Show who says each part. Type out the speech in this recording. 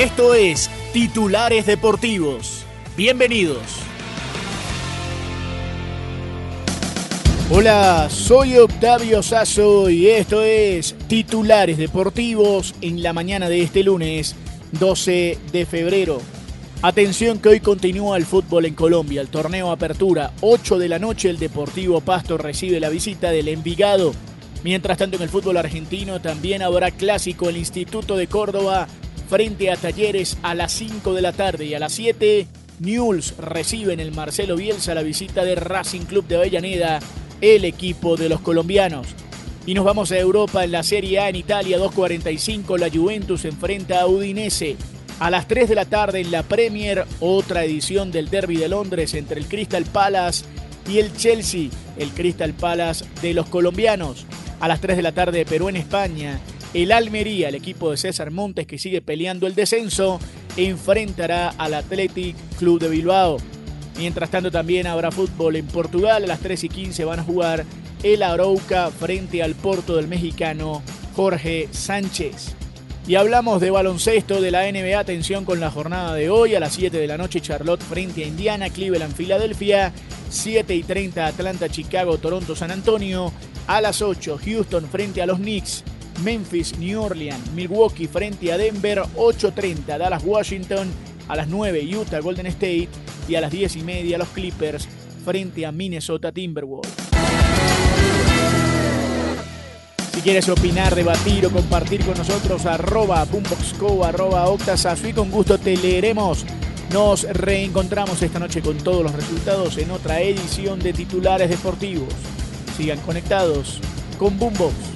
Speaker 1: Esto es Titulares Deportivos. Bienvenidos. Hola, soy Octavio Sazo y esto es Titulares Deportivos en la mañana de este lunes 12 de febrero. Atención que hoy continúa el fútbol en Colombia, el torneo Apertura, 8 de la noche el Deportivo Pasto recibe la visita del Envigado. Mientras tanto en el fútbol argentino también habrá clásico el Instituto de Córdoba frente a Talleres a las 5 de la tarde y a las 7 Newell's recibe en el Marcelo Bielsa la visita de Racing Club de Avellaneda, el equipo de los colombianos. Y nos vamos a Europa en la Serie A en Italia 2.45 la Juventus enfrenta a Udinese. A las 3 de la tarde en la Premier, otra edición del Derby de Londres entre el Crystal Palace y el Chelsea, el Crystal Palace de los colombianos. A las 3 de la tarde Perú en España, el Almería, el equipo de César Montes que sigue peleando el descenso, enfrentará al Athletic Club de Bilbao. Mientras tanto también habrá fútbol en Portugal. A las 3 y 15 van a jugar el Arauca frente al Porto del mexicano Jorge Sánchez. Y hablamos de baloncesto de la NBA. Atención con la jornada de hoy. A las 7 de la noche Charlotte frente a Indiana, Cleveland, Filadelfia. 7 y 30 Atlanta, Chicago, Toronto, San Antonio. A las 8 Houston frente a los Knicks. Memphis, New Orleans, Milwaukee frente a Denver, 8.30 Dallas, Washington, a las 9 Utah, Golden State y a las 10 y media los Clippers frente a Minnesota Timberwolves. Si quieres opinar, debatir o compartir con nosotros, arroba boomboxco, arroba octasazo y con gusto te leeremos. Nos reencontramos esta noche con todos los resultados en otra edición de titulares deportivos. Sigan conectados con Boombox.